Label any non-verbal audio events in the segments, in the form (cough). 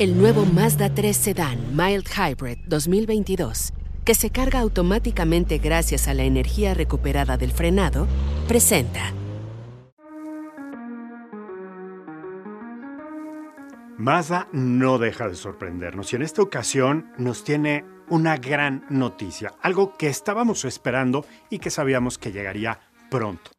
El nuevo Mazda 3 Sedan Mild Hybrid 2022, que se carga automáticamente gracias a la energía recuperada del frenado, presenta Mazda no deja de sorprendernos y en esta ocasión nos tiene una gran noticia, algo que estábamos esperando y que sabíamos que llegaría pronto.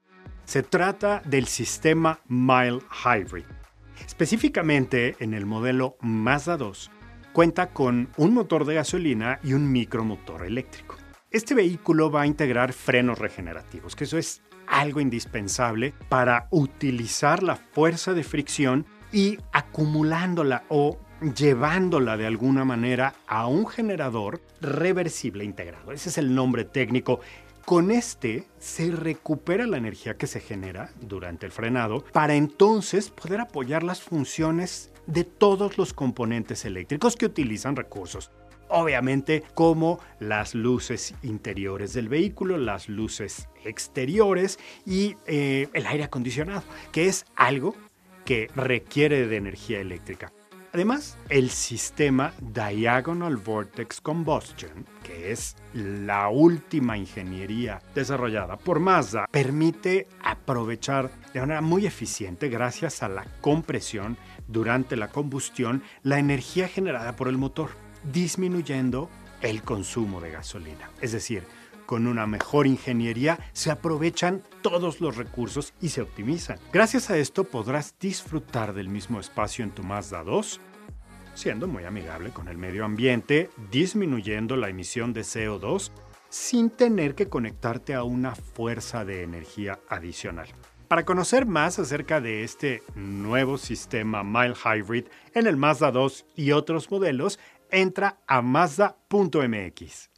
Se trata del sistema Mild Hybrid. Específicamente en el modelo Mazda 2, cuenta con un motor de gasolina y un micromotor eléctrico. Este vehículo va a integrar frenos regenerativos, que eso es algo indispensable para utilizar la fuerza de fricción y acumulándola o llevándola de alguna manera a un generador reversible integrado. Ese es el nombre técnico. Con este se recupera la energía que se genera durante el frenado para entonces poder apoyar las funciones de todos los componentes eléctricos que utilizan recursos. Obviamente como las luces interiores del vehículo, las luces exteriores y eh, el aire acondicionado, que es algo que requiere de energía eléctrica. Además, el sistema Diagonal Vortex Combustion, que es la última ingeniería desarrollada por Mazda, permite aprovechar de manera muy eficiente, gracias a la compresión durante la combustión, la energía generada por el motor, disminuyendo el consumo de gasolina. Es decir, con una mejor ingeniería se aprovechan todos los recursos y se optimizan. Gracias a esto podrás disfrutar del mismo espacio en tu Mazda 2 siendo muy amigable con el medio ambiente, disminuyendo la emisión de CO2 sin tener que conectarte a una fuerza de energía adicional. Para conocer más acerca de este nuevo sistema Mile Hybrid en el Mazda 2 y otros modelos, entra a mazda.mx.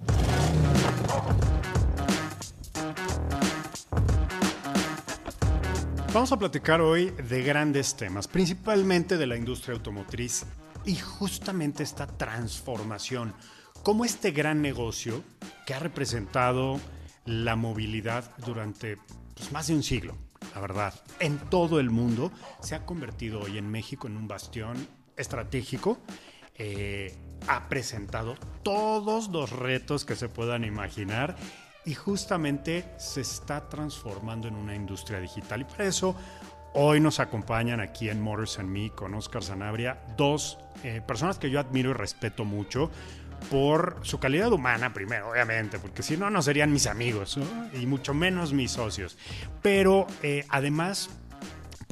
Vamos a platicar hoy de grandes temas, principalmente de la industria automotriz y justamente esta transformación, como este gran negocio que ha representado la movilidad durante pues, más de un siglo, la verdad, en todo el mundo, se ha convertido hoy en México en un bastión estratégico. Eh, ha presentado todos los retos que se puedan imaginar y justamente se está transformando en una industria digital. Y para eso hoy nos acompañan aquí en Motors and Me con Oscar Sanabria, dos eh, personas que yo admiro y respeto mucho por su calidad humana primero, obviamente, porque si no, no serían mis amigos y mucho menos mis socios. Pero eh, además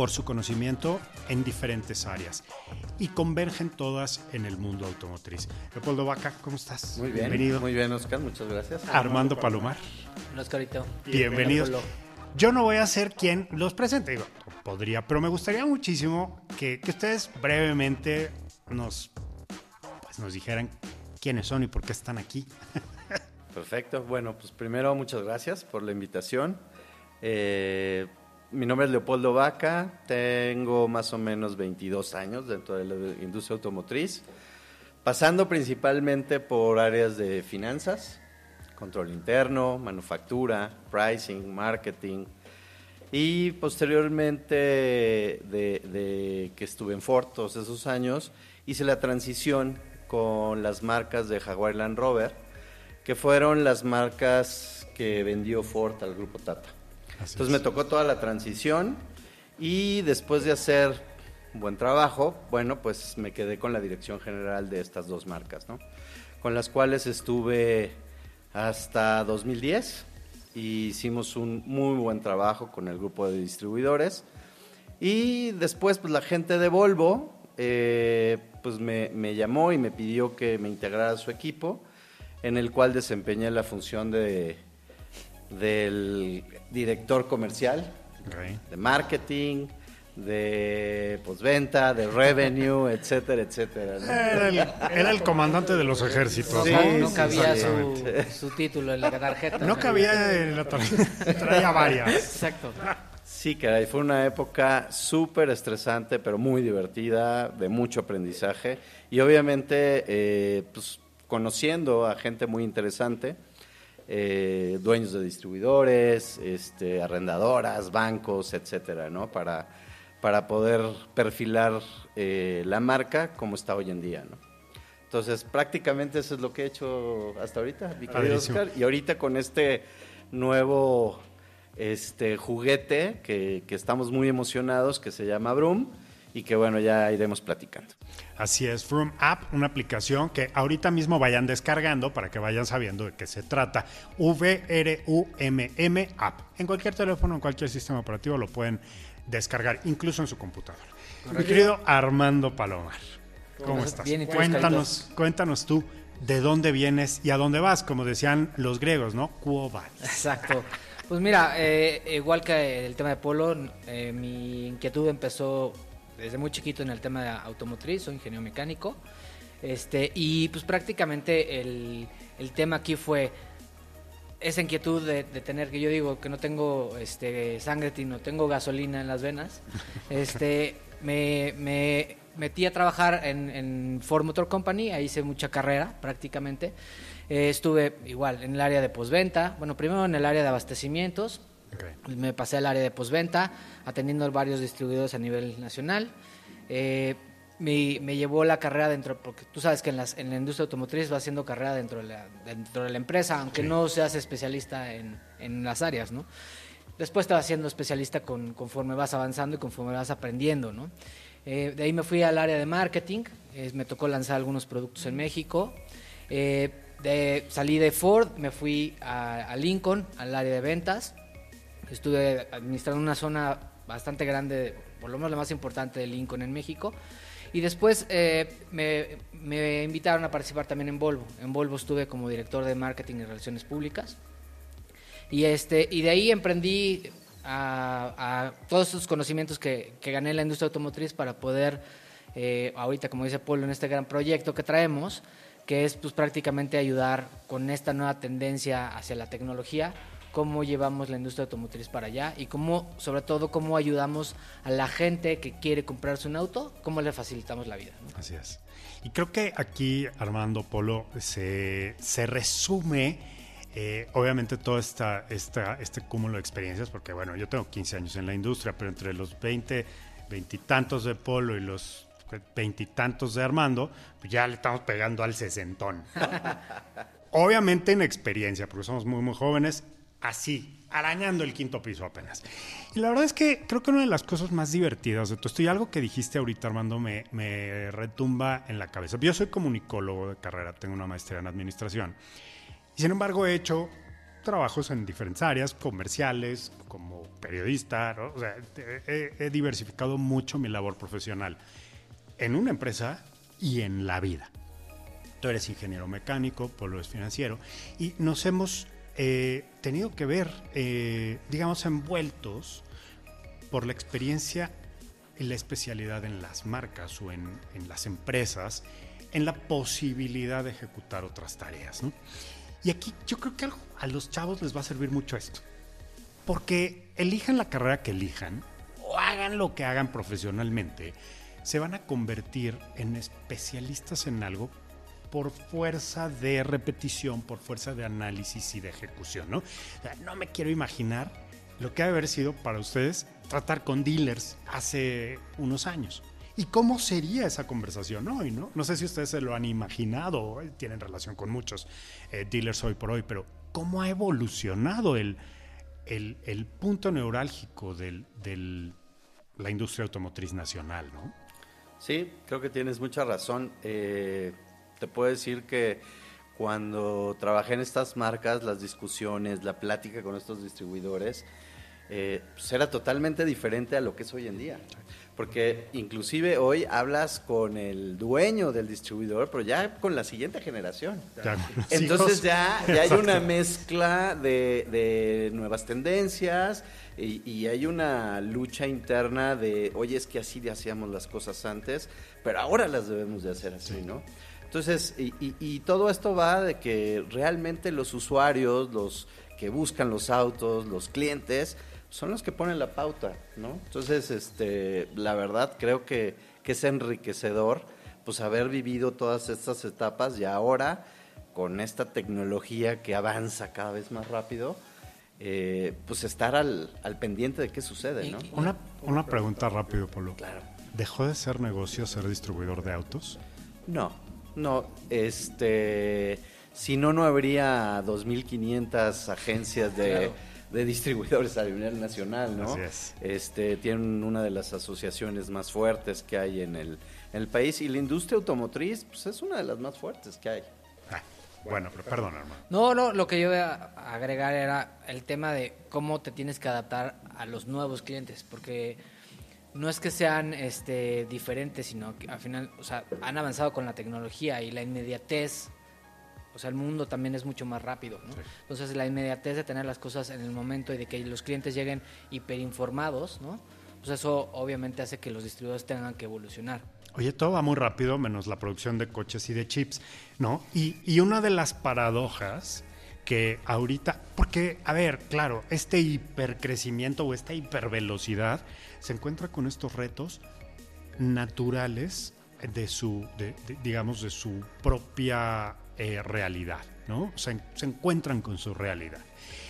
por su conocimiento en diferentes áreas y convergen todas en el mundo automotriz. Leopoldo Vaca, ¿cómo estás? Muy bien. Bienvenido. Muy bien, Oscar, muchas gracias. Armando Palomar. Oscarito. Bienvenidos. Yo no voy a ser quien los presente, digo, podría, pero me gustaría muchísimo que, que ustedes brevemente nos, pues nos dijeran quiénes son y por qué están aquí. Perfecto. Bueno, pues primero muchas gracias por la invitación. Eh, mi nombre es Leopoldo Vaca, tengo más o menos 22 años dentro de la industria automotriz, pasando principalmente por áreas de finanzas, control interno, manufactura, pricing, marketing, y posteriormente de, de, que estuve en Ford todos esos años, hice la transición con las marcas de Jaguar Land Rover, que fueron las marcas que vendió Ford al grupo Tata. Entonces me tocó toda la transición y después de hacer un buen trabajo, bueno, pues me quedé con la dirección general de estas dos marcas, ¿no? Con las cuales estuve hasta 2010 y hicimos un muy buen trabajo con el grupo de distribuidores. Y después, pues la gente de Volvo, eh, pues me, me, llamó y me pidió que me integrara a su equipo, en el cual desempeñé la función de del director comercial, de marketing, de postventa, de revenue, (laughs) etcétera, etcétera. Era, el, comandante de los ejércitos. ¿no? cabía su, título en la tarjeta. No cabía en la tarjeta, traía varias. Exacto. Sí, caray, fue una época súper estresante, pero muy divertida, de mucho aprendizaje y obviamente eh, pues, conociendo a gente muy interesante, eh, dueños de distribuidores, este, arrendadoras, bancos, etcétera, ¿no? Para, para poder perfilar eh, la marca como está hoy en día, ¿no? Entonces, prácticamente eso es lo que he hecho hasta ahorita, mi querido Oscar. Y ahorita con este nuevo este juguete que, que, estamos muy emocionados, que se llama Broom, y que bueno, ya iremos platicando. Así es, Vroom App, una aplicación que ahorita mismo vayan descargando para que vayan sabiendo de qué se trata. V-R-U-M-M App. En cualquier teléfono, en cualquier sistema operativo lo pueden descargar, incluso en su computadora. Mi querido Armando Palomar, ¿cómo estás? cuéntanos, cuéntanos tú de dónde vienes y a dónde vas, como decían los griegos, ¿no? Quo Exacto. Pues mira, eh, igual que el tema de polo, eh, mi inquietud empezó desde muy chiquito en el tema de automotriz, soy ingeniero mecánico. Este, y pues prácticamente el, el tema aquí fue esa inquietud de, tener que yo digo que no tengo este sangre no tengo gasolina en las venas (laughs) este me, me metí a trabajar en, en, Ford Motor Company ahí hice mucha carrera prácticamente eh, estuve igual en el área de postventa bueno primero en el área de abastecimientos me pasé al área de postventa, atendiendo varios distribuidores a nivel nacional. Eh, me, llevó la carrera dentro, porque tú sabes que en, las, en la industria automotriz va haciendo carrera dentro de la, dentro de la empresa, aunque no seas especialista en, en, las áreas, ¿no? Después te vas siendo especialista con, conforme vas avanzando y conforme vas aprendiendo, ¿no? Eh, de ahí me fui al área de marketing, eh, me tocó lanzar algunos productos en México. de, salí de Ford, me fui a, a Lincoln, al área de ventas Estuve administrando una zona bastante grande, por lo menos la más importante de Lincoln en México. Y después eh, me, invitaron a participar también en Volvo. En Volvo estuve como director de marketing y relaciones públicas. Y, este, y de ahí emprendí a, todos esos conocimientos que, gané en la industria automotriz para poder, eh, ahorita como dice Polo, en este gran proyecto que traemos, que es pues prácticamente ayudar con esta nueva tendencia hacia la tecnología cómo llevamos la industria automotriz para allá y cómo, sobre todo, cómo ayudamos a la gente que quiere comprarse un auto, cómo le facilitamos la vida. Así es. Y creo que aquí, Armando Polo, se, se resume, eh, obviamente, todo esta, esta, este cúmulo de experiencias, porque bueno, yo tengo 15 años en la industria, pero entre los 20, veintitantos de Polo y los veintitantos de Armando, pues ya le estamos pegando al sesentón. (laughs) Obviamente en experiencia, porque somos muy, muy jóvenes así, arañando el quinto piso apenas. Y la verdad es que creo que una de las cosas más divertidas de todo esto, y algo que dijiste ahorita, Armando, me, me retumba en la cabeza. Yo soy comunicólogo de carrera, tengo una maestría en administración. Y sin embargo he hecho trabajos en diferentes áreas, comerciales, como periodista, o sea, he, he diversificado mucho mi labor profesional en una empresa y en la vida. Tú eres ingeniero mecánico, Polo es financiero, y nos hemos eh, tenido que ver, eh, digamos, envueltos por la experiencia y la especialidad en las marcas o en, las empresas, en la posibilidad de ejecutar otras tareas. Y aquí yo creo que a los chavos les va a servir mucho esto. Porque elijan la carrera que elijan o hagan lo que hagan profesionalmente, se van a convertir en especialistas en algo por fuerza de repetición, por fuerza de análisis y de ejecución, ¿no? no me quiero imaginar lo que ha de haber sido para ustedes tratar con dealers hace unos años. ¿Y cómo sería esa conversación hoy? No, no sé si ustedes se lo han imaginado, tienen relación con muchos eh, dealers hoy por hoy, pero ¿cómo ha evolucionado el, el, punto neurálgico de del, la industria automotriz nacional? ¿no? Sí, creo que tienes mucha razón. Eh, te puedo decir que cuando trabajé en estas marcas, las discusiones, la plática con estos distribuidores, eh, pues era totalmente diferente a lo que es hoy en día. Porque inclusive hoy hablas con el dueño del distribuidor, pero ya con la siguiente generación. Ya, Entonces ya, ya hay una mezcla de, de nuevas tendencias y, y hay una lucha interna de, oye, es que así hacíamos las cosas antes, pero ahora las debemos de hacer así, ¿no? Entonces, y, y- y todo esto va de que realmente los usuarios, los que buscan los autos, los clientes, son los que ponen la pauta, ¿no? Entonces, este, la verdad creo que, que es enriquecedor, pues haber vivido todas estas etapas y ahora con esta tecnología que avanza cada vez más rápido, eh, pues estar al, al pendiente de qué sucede, ¿no? Una, una pregunta rápido, Polo. Claro. ¿Dejó de ser negocio ser distribuidor de autos? No, no, este, si no, no habría 2.500 agencias de, Claro. de distribuidores a nivel nacional, ¿no? Así es. Este, tienen una de las asociaciones más fuertes que hay en el, en el país y la industria automotriz, pues es una de las más fuertes que hay. Ah, bueno, pero perdón, hermano. No, no, lo que yo iba a agregar era el tema de cómo te tienes que adaptar a los nuevos clientes, porque no es que sean este, diferentes, sino que al final, o sea, han avanzado con la tecnología y la inmediatez, o sea, el mundo también es mucho más rápido, ¿no? Entonces, la inmediatez de tener las cosas en el momento y de que los clientes lleguen hiperinformados, ¿no? Pues eso obviamente hace que los distribuidores tengan que evolucionar. Oye, todo va muy rápido, menos la producción de coches y de chips, ¿no? Y, y una de las paradojas que ahorita, porque, a ver, claro, este hipercrecimiento o esta hipervelocidad se encuentra con estos retos naturales de su, de- digamos, de su propia eh, realidad, ¿no? Se, se encuentran con su realidad.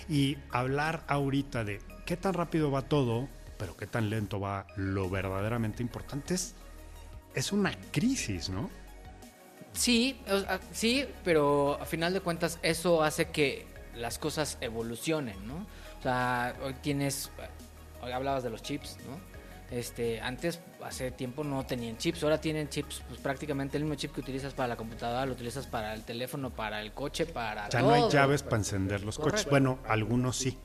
Y hablar ahorita de qué tan rápido va todo, pero qué tan lento va lo verdaderamente importante es, es una crisis, ¿no? Sí, o sea, sí, pero a final de cuentas eso hace que las cosas evolucionen, ¿no? O sea, hoy tienes, hoy hablabas de los chips, ¿no? Este, antes, hace tiempo no tenían chips, ahora tienen chips, pues prácticamente el mismo chip que utilizas para la computadora, lo utilizas para el teléfono, para el coche, para Ya todo. no hay llaves para encender los coches. Bueno, algunos sí,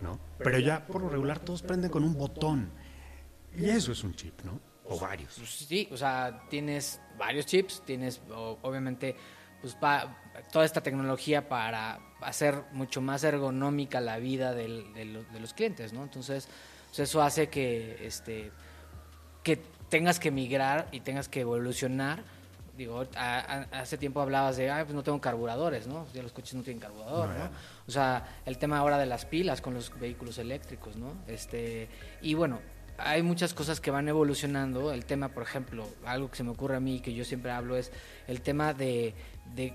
¿no? Pero ya por lo regular todos prenden con un botón. Y eso es un chip, ¿no? O varios. Pues sí, o sea, tienes varios chips, tienes obviamente pues pa- toda esta tecnología para hacer mucho más ergonómica la vida del- de, lo- de los clientes, ¿no? Entonces, pues eso hace que este que tengas que migrar y tengas que evolucionar. Digo, a- a- hace tiempo hablabas de, ay, pues no tengo carburadores, ¿no? Ya los coches no tienen carburador, ¿no? no. O sea, el tema ahora de las pilas con los vehículos eléctricos, ¿no? Este, y bueno, hay muchas cosas que van evolucionando. El tema, por ejemplo, algo que se me ocurre a mí que yo siempre hablo es el tema de, de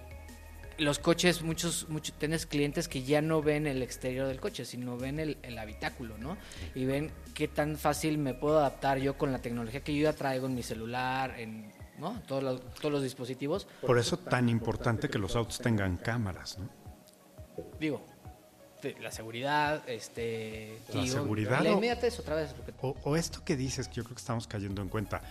los coches, muchos, muchos, tienes clientes que ya no ven el exterior del coche, sino ven el, el habitáculo, ¿no? Y ven qué tan fácil me puedo adaptar yo con la tecnología que yo ya traigo en mi celular, en ¿no? todos, los, todos los dispositivos. Por eso tan importante que los autos tengan cámaras, ¿no? Digo, la seguridad, este... La seguridad La o- inmediatez otra vez. porque- O, o esto que dices, que yo creo que estamos cayendo en cuenta,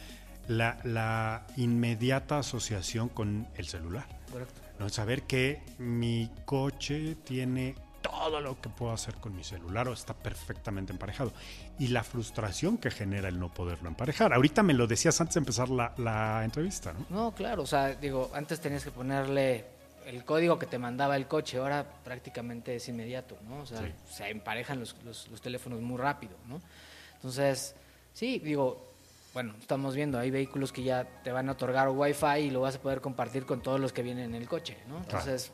la, la inmediata asociación con el celular. Correcto. ¿no? Saber que mi coche tiene todo lo que puedo hacer con mi celular o está perfectamente emparejado. Y la frustración que genera el no poderlo emparejar. Ahorita me lo decías antes de empezar la, la entrevista, ¿no? No, claro, o sea, digo, antes tenías que ponerle el código que te mandaba el coche, ahora prácticamente es inmediato, ¿no? O sea, Sí. se emparejan los, los- los teléfonos muy rápido, ¿no? Entonces, sí, digo, bueno, estamos viendo, hay vehículos que ya te van a otorgar Wi-Fi y lo vas a poder compartir con todos los que vienen en el coche, ¿no? Entonces,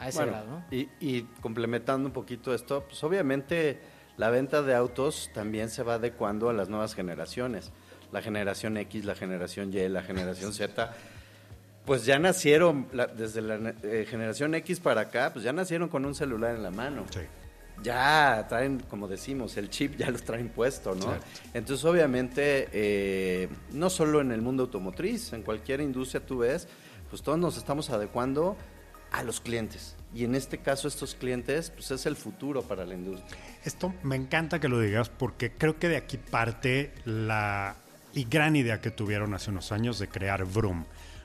a ese Bueno, grado, ¿no? y, y complementando un poquito esto, pues obviamente la venta de autos también se va adecuando a las nuevas generaciones. La generación X, la generación Y, la generación Z, pues ya nacieron, la- desde la eh, generación X para acá, pues ya nacieron con un celular en la mano. Sí. Ya traen, como decimos, el chip ya los traen puesto, ¿no? Exacto. Entonces, obviamente, eh, no solo en el mundo automotriz, en cualquier industria tú ves, pues todos nos estamos adecuando a los clientes. Y en este caso, estos clientes, pues es el futuro para la industria. Esto me encanta que lo digas porque creo que de aquí parte la y gran idea que tuvieron hace unos años de crear Vroom,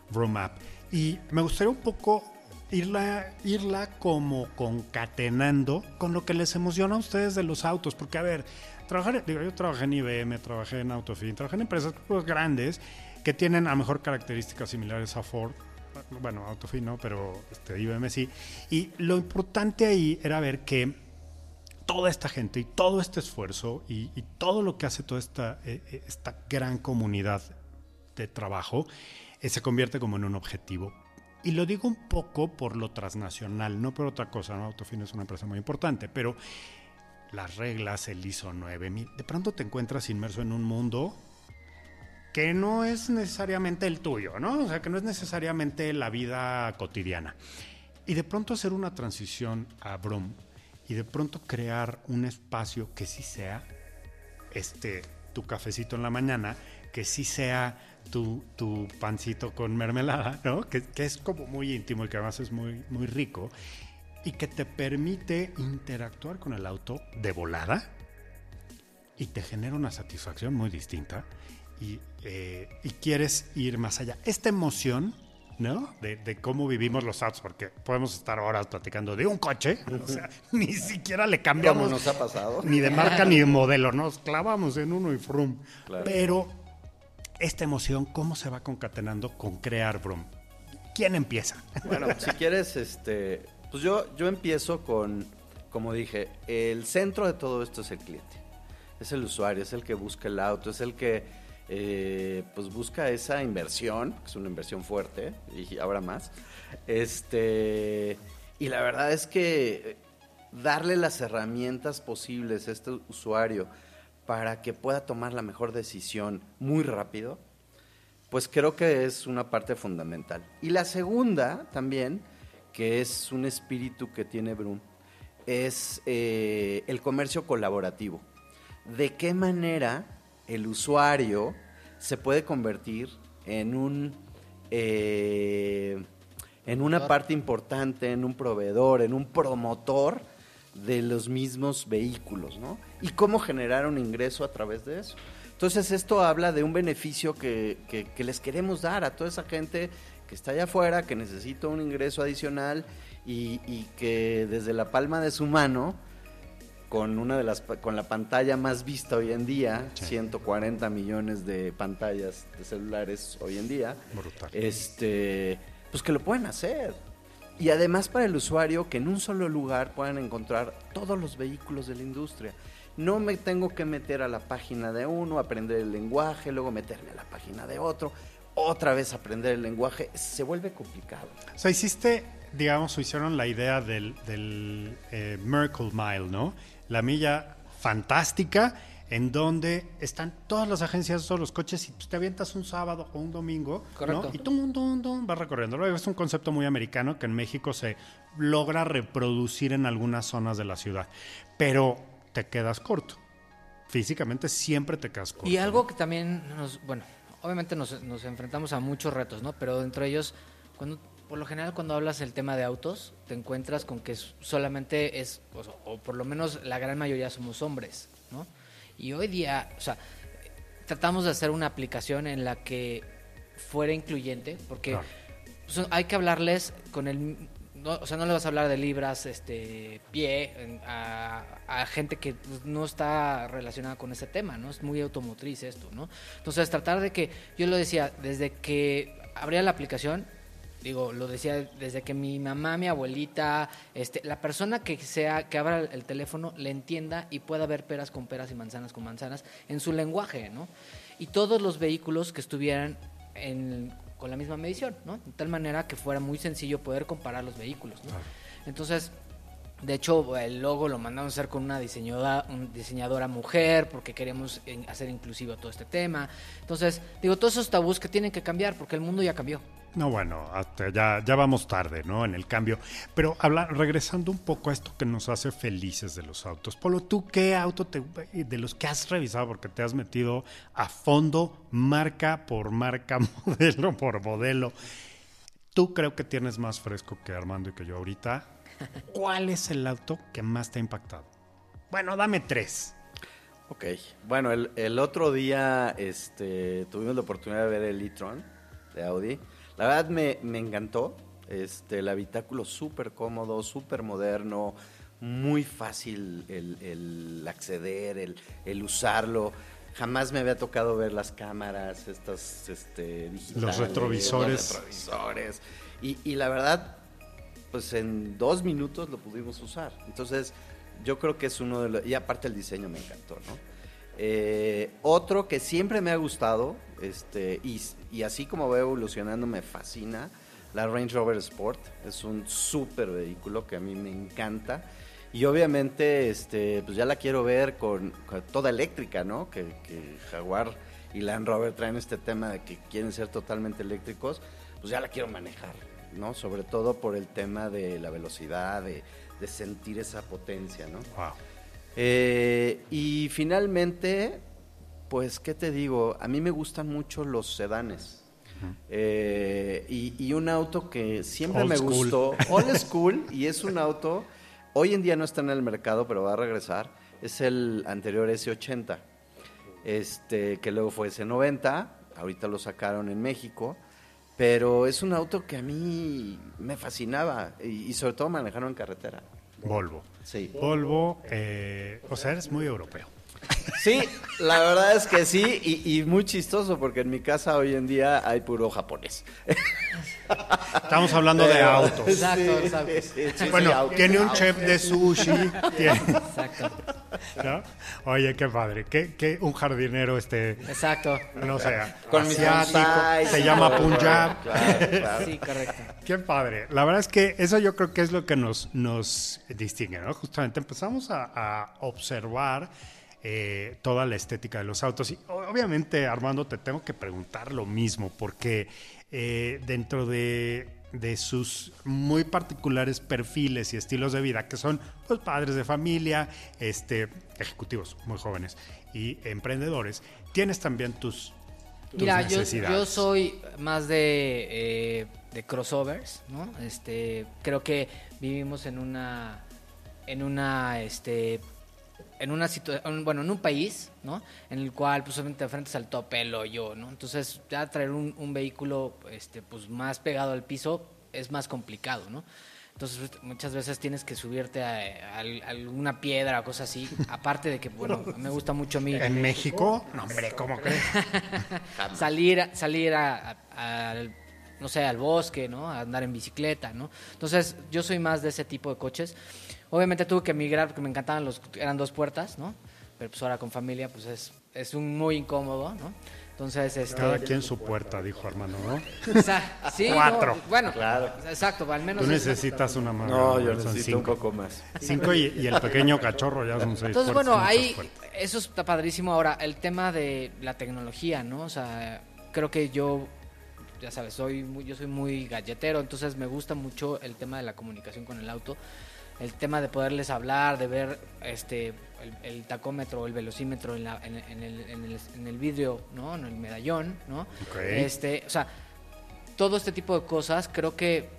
Vroom App. Y me gustaría un poco irla, irla como concatenando con lo que les emociona a ustedes de los autos. Porque, a ver, trabajar, digo, yo trabajé en IBM, trabajé en Autofin, trabajé en empresas grandes que tienen a lo mejor características similares a Ford. Bueno, Autofin no, pero este, IBM sí. Y lo importante ahí era ver que toda esta gente y todo este esfuerzo y, y todo lo que hace toda esta, eh, eh, esta gran comunidad de trabajo se convierte como en un objetivo. Y lo digo un poco por lo transnacional, no por otra cosa. ¿no? Autofin es una empresa muy importante, pero las reglas, el ISO 9000, de pronto te encuentras inmerso en un mundo que no es necesariamente el tuyo, ¿no? O sea, que no es necesariamente la vida cotidiana. Y de pronto hacer una transición a Brum y de pronto crear un espacio que sí sea este tu cafecito en la mañana, que sí sea tu, tu pancito con mermelada, ¿no? Que, que, es como muy íntimo y que además es muy, muy rico y que te permite interactuar con el auto de volada y te genera una satisfacción muy distinta y, eh, y quieres ir más allá. Esta emoción, ¿no? De, de, cómo vivimos los autos, porque podemos estar horas platicando de un coche, o sea, (laughs) ni siquiera le cambiamos. ¿Cómo nos ha pasado? Ni de marca ni de modelo, nos clavamos en uno y frum. Claro. Pero esta emoción, ¿cómo se va concatenando con crear Brum? ¿Quién empieza? Bueno, si quieres, este, pues yo, yo empiezo con, como dije, el centro de todo esto es el cliente. Es el usuario, es el que busca el auto, es el que eh, pues busca esa inversión, que es una inversión fuerte, y ahora más. Este, y la verdad es que darle las herramientas posibles a este usuario para que pueda tomar la mejor decisión muy rápido, pues creo que es una parte fundamental. Y la segunda también, que es un espíritu que tiene Brum, es eh, el comercio colaborativo. ¿De qué manera el usuario se puede convertir en un eh, en una parte importante, en un proveedor, en un promotor de los mismos vehículos, ¿no? Y cómo generar un ingreso a través de eso. Entonces esto habla de un beneficio que, que, que les queremos dar a toda esa gente que está allá afuera, que necesita un ingreso adicional y, y que desde la palma de su mano con una de las con la pantalla más vista hoy en día, sí. 140 millones de pantallas de celulares hoy en día. Brutal. Este, pues que lo pueden hacer. Y además para el usuario que en un solo lugar puedan encontrar todos los vehículos de la industria. No me tengo que meter a la página de uno, aprender el lenguaje, luego meterme a la página de otro, otra vez aprender el lenguaje, se vuelve complicado. O sea, hiciste, digamos, o hicieron la idea del, del eh, Miracle Mile, ¿no? la milla fantástica en donde están todas las agencias, todos los coches y pues, te avientas un sábado o un domingo Correcto. ¿no? y tum, tum, tum, vas recorriendo. Es un concepto muy americano que en México se logra reproducir en algunas zonas de la ciudad, pero te quedas corto. Físicamente siempre te quedas corto. Y algo que también nos, bueno, obviamente nos, nos enfrentamos a muchos retos, ¿no? Pero dentro de ellos, cuando por lo general cuando hablas el tema de autos, te encuentras con que solamente es, o, o, por lo menos la gran mayoría somos hombres, ¿no? Y hoy día, o sea, tratamos de hacer una aplicación en la que fuera incluyente, porque claro. pues, hay que hablarles con el... No, o sea, no le vas a hablar de libras, este, pie, a, a gente que pues, no está relacionada con ese tema, ¿no? Es muy automotriz esto, ¿no? Entonces, tratar de que, yo lo decía, desde que abría la aplicación, digo, lo decía desde que mi mamá, mi abuelita, este, la persona que sea, que abra el teléfono, le entienda y pueda ver peras con peras y manzanas con manzanas en su lenguaje, ¿no? Y todos los vehículos que estuvieran en, con la misma medición, ¿no? De tal manera que fuera muy sencillo poder comparar los vehículos, ¿no? Entonces, de hecho, el logo lo mandamos a hacer con una diseñadora, un diseñadora mujer, porque queremos hacer inclusivo todo este tema. Entonces, digo, todos esos tabús que tienen que cambiar, porque el mundo ya cambió. No, bueno, ya, ya vamos tarde, ¿no? En el cambio. Pero habla, regresando un poco a esto que nos hace felices de los autos. Polo, ¿tú qué auto te, de los que has revisado, porque te has metido a fondo, marca por marca, (laughs) modelo por modelo? Tú creo que tienes más fresco que Armando y que yo ahorita. ¿Cuál es el auto que más te ha impactado? Bueno, dame tres. Ok, bueno, el, el otro día este, tuvimos la oportunidad de ver el e-tron de Audi. La verdad me, me encantó. Este, el habitáculo súper cómodo, súper moderno, muy fácil el, el acceder, el, el usarlo. Jamás me había tocado ver las cámaras, estas este, digitales. Los retrovisores. Los retrovisores. Y, y la verdad, pues en dos minutos lo pudimos usar. Entonces, yo creo que es uno de los... Y aparte el diseño me encantó, ¿no? Eh, otro que siempre me ha gustado, este, y, así como va evolucionando, me fascina, la Range Rover Sport. Es un súper vehículo que a mí me encanta. Y obviamente, este, pues ya la quiero ver con, toda eléctrica, ¿no? Que, que Jaguar y Land Rover traen este tema de que quieren ser totalmente eléctricos. Pues ya la quiero manejar, ¿no? Sobre todo por el tema de la velocidad, de, de sentir esa potencia, ¿no? Wow. Eh, y finalmente, pues, ¿qué te digo? A mí me gustan mucho los sedanes. Eh, y, y un auto que siempre Old me school. gustó, old school, y es un auto, hoy en día no está en el mercado, pero va a regresar, es el anterior S80, este, que luego fue S90, ahorita lo sacaron en México, pero es un auto que a mí me fascinaba, y, y sobre todo manejarlo en carretera. Volvo. Sí. Volvo, eh, o sea, eres muy europeo. Sí, la verdad es que sí, y, y muy chistoso porque en mi casa hoy en día hay puro japonés. Estamos hablando de Pero- autos. Exacto, Sí, exacto. sí, sí, sí, bueno, autos. tiene un chef de sushi. (laughs) tiene- Exacto. ¿no? Oye, qué padre. Que, que un jardinero este, Exacto. no sé, Con mis asiático, bonsais se llama Punjab. claro, claro. Sí, correcto. Qué padre. La verdad es que eso yo creo que es lo que nos, nos distingue, ¿no? Justamente empezamos a, a observar eh, toda la estética de los autos. Y obviamente, Armando, te tengo que preguntar lo mismo, porque eh, dentro de, de sus muy particulares perfiles y estilos de vida, que son pues, padres de familia, este, ejecutivos muy jóvenes y emprendedores, tienes también tus, tus Mira, yo, necesidades. yo soy más de, eh, de crossovers, ¿no? Este, creo que vivimos en una, en una, este, en una situación, bueno, en un país, ¿no? En el cual, pues, obviamente, te enfrentas al tope, el hoyo, ¿no? Entonces, ya traer un, un vehículo, este, pues, más pegado al piso es más complicado, ¿no? Entonces, muchas veces tienes que subirte a, alguna piedra o cosas así. (laughs) Aparte de que, bueno, me gusta mucho a mí ¿En México? No, hombre, ¿cómo (laughs) crees? (laughs) salir, salir a, a- no sé, al bosque, ¿no? A andar en bicicleta, ¿no? Entonces, yo soy más de ese tipo de coches. Obviamente tuve que emigrar porque me encantaban los, eran dos puertas, ¿no? Pero pues ahora con familia, pues es, es un muy incómodo, ¿no? Entonces, este... Cada quien su puerta, dijo Armando, ¿no? o sea, sí, no, Cuatro. bueno, Claro. exacto, al menos... Tú es- necesitas una más. No, yo son necesito un cinco. poco más. Cinco y, y el pequeño cachorro ya son seis. Entonces, puertas, bueno, ahí puertas. eso está padrísimo. Ahora, el tema de la tecnología, ¿no? O sea, creo que yo, ya sabes, soy muy, yo soy muy galletero, entonces me gusta mucho el tema de la comunicación con el auto. El tema de poderles hablar, de ver este el, el tacómetro o el velocímetro en, la- en- en el, en el- en el vidrio, ¿no? En el medallón, ¿no? Este, o sea, todo este tipo de cosas creo que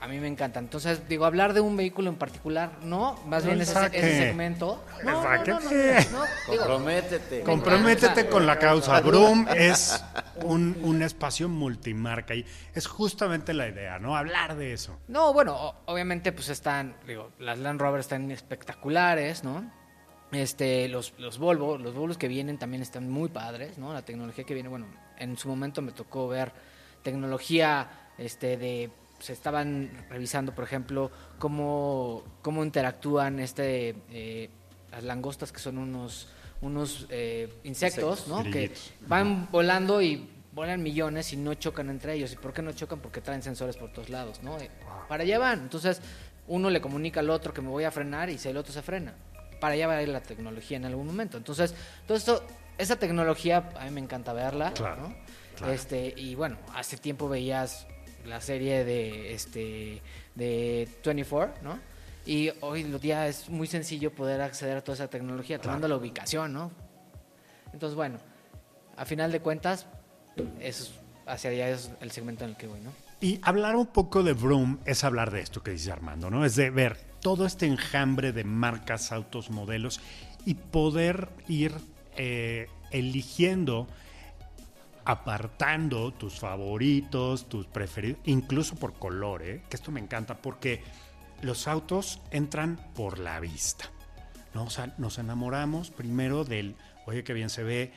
a mí me encanta. Entonces, digo, hablar de un vehículo en particular, no, más bien ese, ese segmento. No, no, no, no, digo, Comprométete. Comprométete con la causa. Broom es un, un espacio multimarca y es justamente la idea, ¿no? Hablar de eso. No, bueno, obviamente pues están, digo, las Land Rover están espectaculares, ¿no? Este, los, los Volvo, los Volvos que vienen también están muy padres, ¿no? La tecnología que viene, bueno, en su momento me tocó ver tecnología, este, de, se estaban revisando, por ejemplo, cómo, cómo interactúan, este, eh, las langostas que son unos, unos eh, insectos, ¿no? Que van volando y vuelan millones y no chocan entre ellos. ¿Y por qué no chocan? Porque traen sensores por todos lados, ¿no? Eh, Para allá van. Entonces, uno le comunica al otro que me voy a frenar y si el otro se frena. Para allá va a ir la tecnología en algún momento. Entonces, todo esto, esa tecnología, a mí me encanta verla, Claro, ¿no? claro. Este, y bueno, hace tiempo veías la serie de este de 24, ¿no? Y hoy en día es muy sencillo poder acceder a toda esa tecnología, tomando la ubicación, ¿no? Entonces, bueno, a final de cuentas, eso es- hacia allá es el segmento en el que voy, ¿no? Y hablar un poco de Vroom es hablar de esto que dice Armando, ¿no? Es de ver todo este enjambre de marcas, autos, modelos y poder ir eh, eligiendo apartando tus favoritos, tus preferidos, incluso por color, ¿eh? que esto me encanta porque los autos entran por la vista. ¿no? O sea, nos enamoramos primero del, oye, qué bien se ve,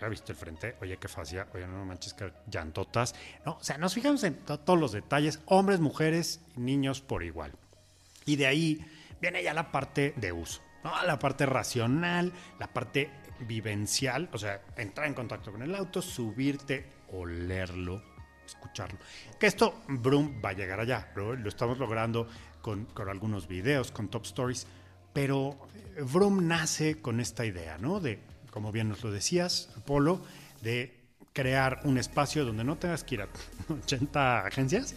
¿ya viste el frente? Oye, qué fascia, oye, no manches, que llantotas. No, o sea, nos fijamos en todos los detalles, hombres, mujeres, niños por igual. Y de ahí viene ya la parte de uso, ¿no? la parte racional, la parte vivencial, o sea, entrar en contacto con el auto, subirte, olerlo, escucharlo. Que esto, Broom va a llegar allá, lo estamos logrando con, con, algunos videos, con top stories, pero Vroom nace con esta idea, ¿no? De, como bien nos lo decías, Polo, de crear un espacio donde no tengas que ir a (laughs) 80 agencias,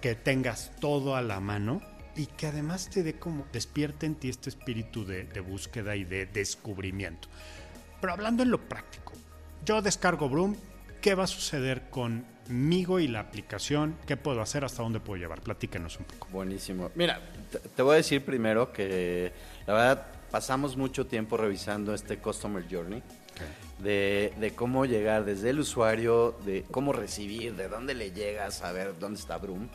que tengas todo a la mano y que además te dé como despierte en ti este espíritu de, de búsqueda y de descubrimiento. Pero hablando en lo práctico, yo descargo Broom, ¿qué va a suceder conmigo y la aplicación? ¿Qué puedo hacer? ¿Hasta dónde puedo llevar? Platíquenos un poco. Buenísimo. Mira, te voy a decir primero que la verdad pasamos mucho tiempo revisando este Customer Journey. Okay. De, de, cómo llegar desde el usuario, de cómo recibir, de dónde le llegas a ver dónde está Broom,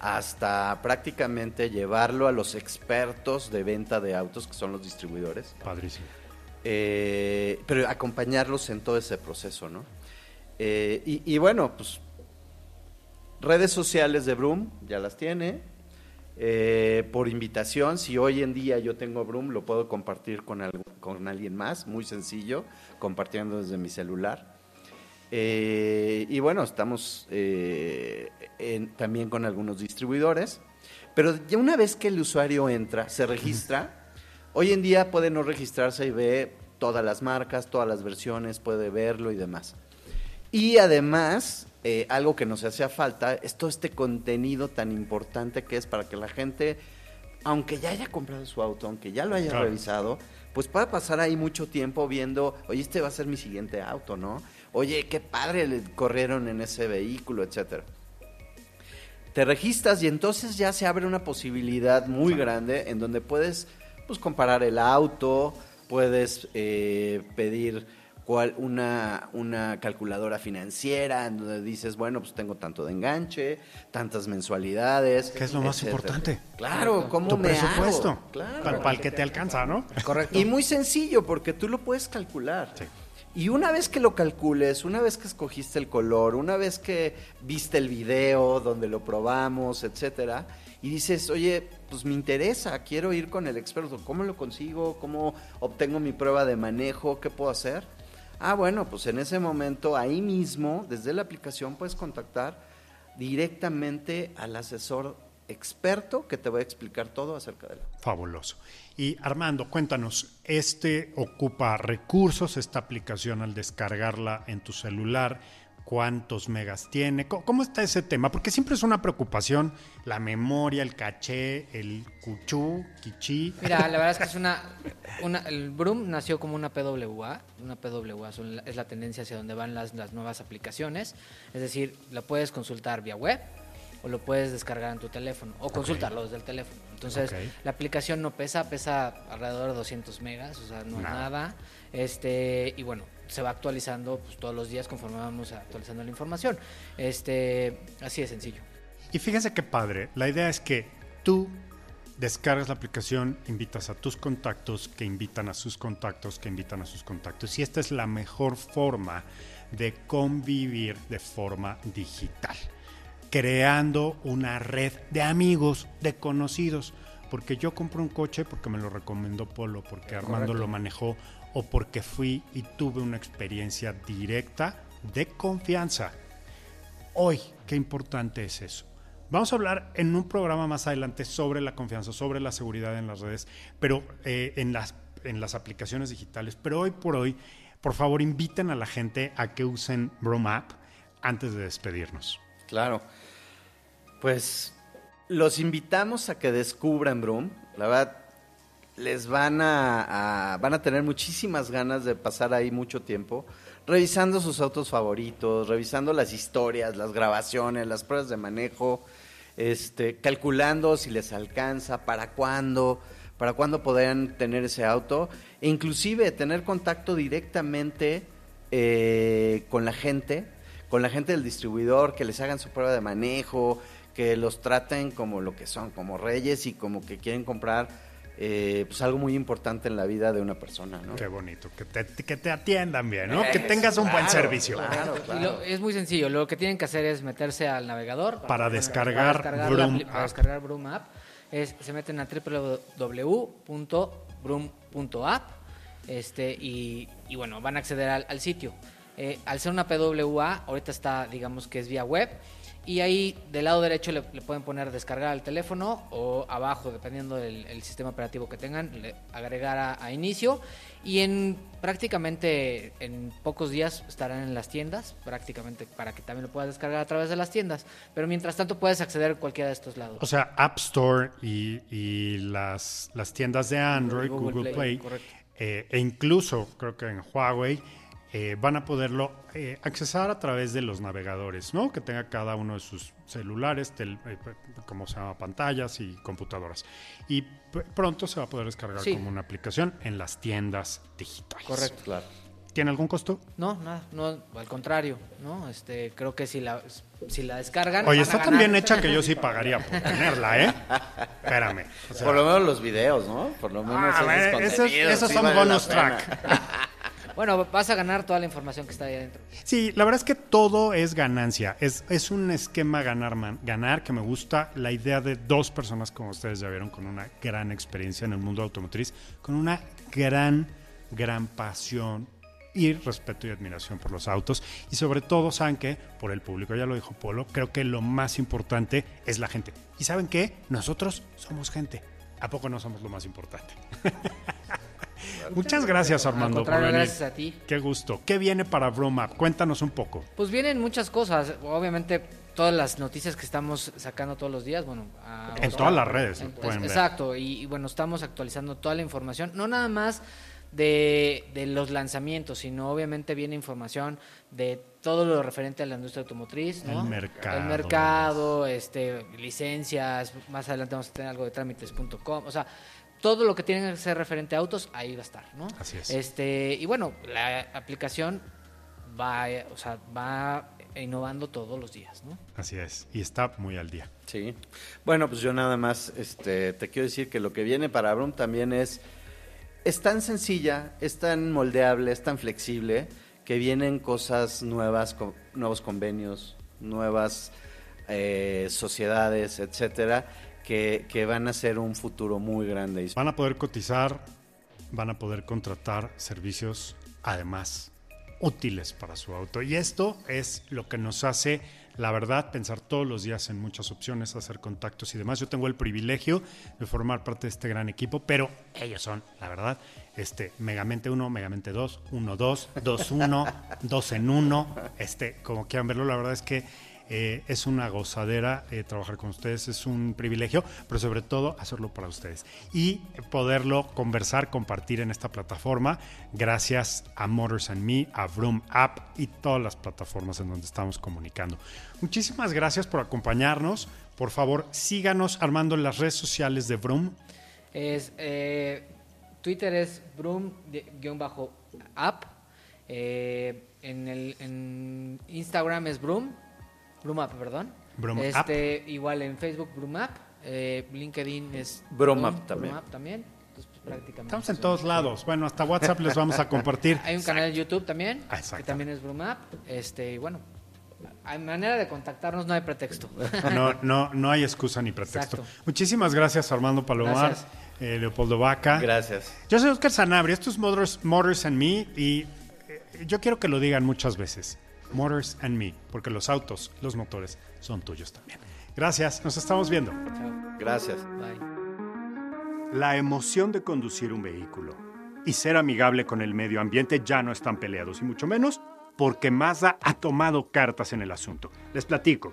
hasta prácticamente llevarlo a los expertos de venta de autos, que son los distribuidores. Padrísimo. Eh, pero acompañarlos en todo ese proceso, ¿no? Eh, y, bueno, pues redes sociales de Broom, ya las tiene. Eh, por invitación, si hoy en día yo tengo Broom, lo puedo compartir con, con alguien más, muy sencillo, compartiendo desde mi celular. Y bueno, estamos también con algunos distribuidores. Pero ya una vez que el usuario entra, se registra, Hoy en día puede no registrarse y ve todas las marcas, todas las versiones, puede verlo y demás. Y además, eh, algo que nos hacía falta es todo este contenido tan importante que es para que la gente, aunque ya haya comprado su auto, aunque ya lo haya claro. revisado, pues pueda pasar ahí mucho tiempo viendo, oye, este va a ser mi siguiente auto, ¿no? Oye, qué padre le corrieron en ese vehículo, etcétera. Te registras y entonces ya se abre una posibilidad muy grande en donde puedes pues comparar el auto, puedes eh, pedir cuál, una, una calculadora financiera en donde dices, bueno, pues tengo tanto de enganche, tantas mensualidades. ¿Qué es lo más etcétera. importante? Claro, ¿cómo tu me presupuesto. hago? Claro. Para, para el que te alcanza, ¿no? Correcto. Y muy sencillo, porque tú lo puedes calcular. Sí. Y una vez que lo calcules, una vez que escogiste el color, una vez que viste el video donde lo probamos, etcétera, y dices, oye, pues me interesa, quiero ir con el experto, ¿cómo lo consigo? ¿Cómo obtengo mi prueba de manejo? ¿Qué puedo hacer? Ah, bueno, pues en ese momento, ahí mismo, desde la aplicación, puedes contactar directamente al asesor experto que te va a explicar todo acerca de él. Fabuloso. Y Armando, cuéntanos, ¿este ocupa recursos, esta aplicación al descargarla en tu celular? Cuántos megas tiene, ¿Cómo, está ese tema, porque siempre es una preocupación la memoria, el caché, el cuchú, quichí. Mira, la verdad es que (laughs) es una, una el Broom nació como una PWA, una PWA son, es la tendencia hacia donde van las, las nuevas aplicaciones, es decir, la puedes consultar vía web o lo puedes descargar en tu teléfono o consultarlo okay. desde el teléfono. Entonces, okay. la aplicación no pesa, pesa alrededor de 200 megas, o sea, no es nada. nada. Este, y bueno, se va actualizando pues, todos los días conforme vamos actualizando la información. Este, así de sencillo. Y fíjense qué padre. La idea es que tú descargas la aplicación, invitas a tus contactos, que invitan a sus contactos, que invitan a sus contactos. Y esta es la mejor forma de convivir de forma digital, creando una red de amigos, de conocidos. Porque yo compro un coche porque me lo recomendó Polo, porque Armando Correcto. lo manejó o porque fui y tuve una experiencia directa de confianza. Hoy, qué importante es eso. Vamos a hablar en un programa más adelante sobre la confianza, sobre la seguridad en las redes, pero eh, en, las, en las aplicaciones digitales. Pero hoy por hoy, por favor, inviten a la gente a que usen Broom App antes de despedirnos. Claro. Pues los invitamos a que descubran Broom. La verdad, les van a, van a tener muchísimas ganas de pasar ahí mucho tiempo revisando sus autos favoritos, revisando las historias, las grabaciones, las pruebas de manejo, este, calculando si les alcanza, para cuándo, para cuándo podrían tener ese auto, e inclusive tener contacto directamente eh, con la gente con la gente del distribuidor, que les hagan su prueba de manejo, que los traten como lo que son, como reyes y como que quieren comprar eh, pues algo muy importante en la vida de una persona, ¿no? Qué bonito, que te, que te atiendan bien, ¿no? que tengas un buen servicio. claro, Y lo- es muy sencillo, lo que tienen que hacer es meterse al navegador Para descargar la apli- para App. descargar Vroom App. Es, se meten a www.vroom.app este, y, y bueno, van a acceder al, al sitio. Eh, al ser una PWA, ahorita está, digamos que es vía web, y ahí del lado derecho le, le pueden poner descargar al teléfono o abajo, dependiendo del el sistema operativo que tengan, le- agregar a, a inicio. Y en prácticamente en pocos días estarán en las tiendas, prácticamente para que también lo puedas descargar a través de las tiendas, pero mientras tanto puedes acceder a cualquiera de estos lados. O sea, App Store y, y las, las tiendas de Android, Google Google, Play, Play, eh, e incluso creo que en Huawei eh, van a poderlo eh, accesar a través de los navegadores, ¿no? Que tenga cada uno de sus celulares, tel- eh, como se llama, pantallas y computadoras. Y pronto se va a poder descargar Sí. como una aplicación en las tiendas digitales. Correcto. Claro. ¿Tiene algún costo? No, nada, no, al contrario, ¿no? Este, creo que si la, si la descargan. Oye, está tan bien hecha que yo sí pagaría por tenerla, ¿eh? Espérame. o sea, Por lo menos los videos, ¿no? Por lo menos Ah, esos esos- contenidos esos sí son vale bonus track. (laughs) Bueno, vas a ganar toda la información que está ahí adentro. Sí, la verdad es que todo es ganancia. Es, es un esquema ganar, man- ganar que me gusta. La idea de dos personas, como ustedes ya vieron, con una gran experiencia en el mundo automotriz, con una gran, gran pasión y respeto y admiración por los autos. Y sobre todo, saben que, por el público, ya lo dijo Polo, creo que lo más importante es la gente. ¿Y saben qué? Nosotros somos gente. ¿A poco no somos lo más importante? (laughs) Muchas gracias, Al Armando, por venir. gracias a ti. Qué gusto. ¿Qué viene para Broma? Cuéntanos un poco. Pues vienen muchas cosas. Obviamente, todas las noticias que estamos sacando todos los días, bueno, a- En todas las redes En- pueden ver. Exacto, y, y bueno, estamos actualizando toda la información, no nada más de, de los lanzamientos, sino obviamente viene información de todo lo referente a la industria automotriz, ¿no? El mercado. El mercado, este, licencias, más adelante vamos a tener algo de trámites.com, o sea, todo lo que tiene que ser referente a autos, ahí va a estar, ¿no? Así es. Este, y bueno, la aplicación va, o sea, va innovando todos los días, ¿no? Así es. Y está muy al día. Sí. Bueno, pues yo nada más este, te quiero decir que lo que viene para Brum también es, es tan sencilla, es tan moldeable, es tan flexible, que vienen cosas nuevas, co- nuevos convenios, nuevas eh, sociedades, etcétera, que, que van a ser un futuro muy grande. Van a poder cotizar, van a poder contratar servicios, además, útiles para su auto. Y esto es lo que nos hace, la verdad, pensar todos los días en muchas opciones, hacer contactos y demás. Yo tengo el privilegio de formar parte de este gran equipo, pero ellos son, la verdad, este Megamente 1, Megamente 2, 1, 2, 2, 1, 2 en 1, este, como quieran verlo, la verdad es que eh, es una gozadera eh, trabajar con ustedes, es un privilegio, pero sobre todo hacerlo para ustedes y poderlo conversar, compartir en esta plataforma, gracias a Motors and Me, a Vroom App y todas las plataformas en donde estamos comunicando. Muchísimas gracias por acompañarnos. Por favor, síganos armando las redes sociales de Vroom. Es, eh, Twitter es Broom-app. Eh, en, Instagram es Broom. Broom App, perdón. Vroom este, Igual en Facebook, Broom App. Eh, LinkedIn es Vroom App también. Entonces, pues, prácticamente Estamos en todos lados. Bueno, hasta WhatsApp les vamos a compartir. (laughs) Hay un canal de YouTube también, que también es Broom App. Este, y bueno, hay manera de contactarnos, no hay pretexto. (laughs) No, no, no hay excusa ni pretexto. Exacto. Muchísimas gracias, Armando Palomar, Gracias. eh, Leopoldo Vaca. Gracias. Yo soy Oscar Sanabria, esto es Motors, Motors and Me y eh, yo quiero que lo digan muchas veces. Motors and Me, porque los autos, los motores son tuyos también. Gracias, nos estamos viendo. Chao. Gracias. Bye. La emoción de conducir un vehículo y ser amigable con el medio ambiente ya no están peleados, y mucho menos porque Mazda ha tomado cartas en el asunto. Les platico.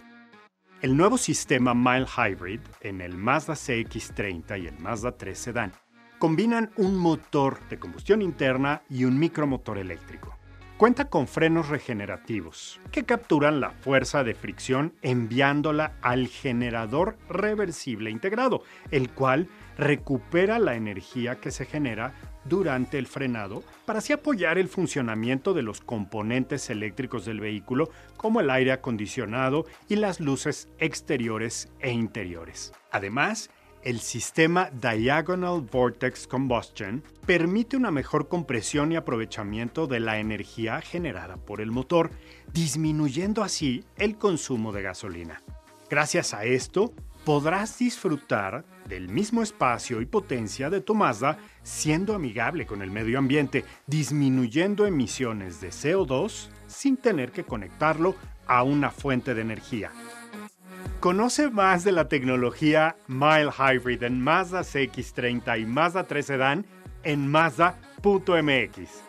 El nuevo sistema Mile Hybrid en el Mazda CX30 y el Mazda 3 Sedan combinan un motor de combustión interna y un micromotor eléctrico. Cuenta con frenos regenerativos que capturan la fuerza de fricción enviándola al generador reversible integrado, el cual recupera la energía que se genera durante el frenado para así apoyar el funcionamiento de los componentes eléctricos del vehículo como el aire acondicionado y las luces exteriores e interiores. Además, el sistema Diagonal Vortex Combustion permite una mejor compresión y aprovechamiento de la energía generada por el motor, disminuyendo así el consumo de gasolina. Gracias a esto, podrás disfrutar del mismo espacio y potencia de tu Mazda siendo amigable con el medio ambiente, disminuyendo emisiones de CO2 sin tener que conectarlo a una fuente de energía. Conoce más de la tecnología Mile Hybrid en Mazda CX30 y Mazda 3 Sedan en Mazda.mx.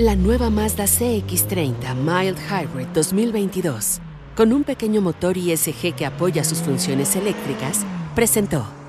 La nueva Mazda CX30 Mild Hybrid 2022, con un pequeño motor ISG que apoya sus funciones eléctricas, presentó.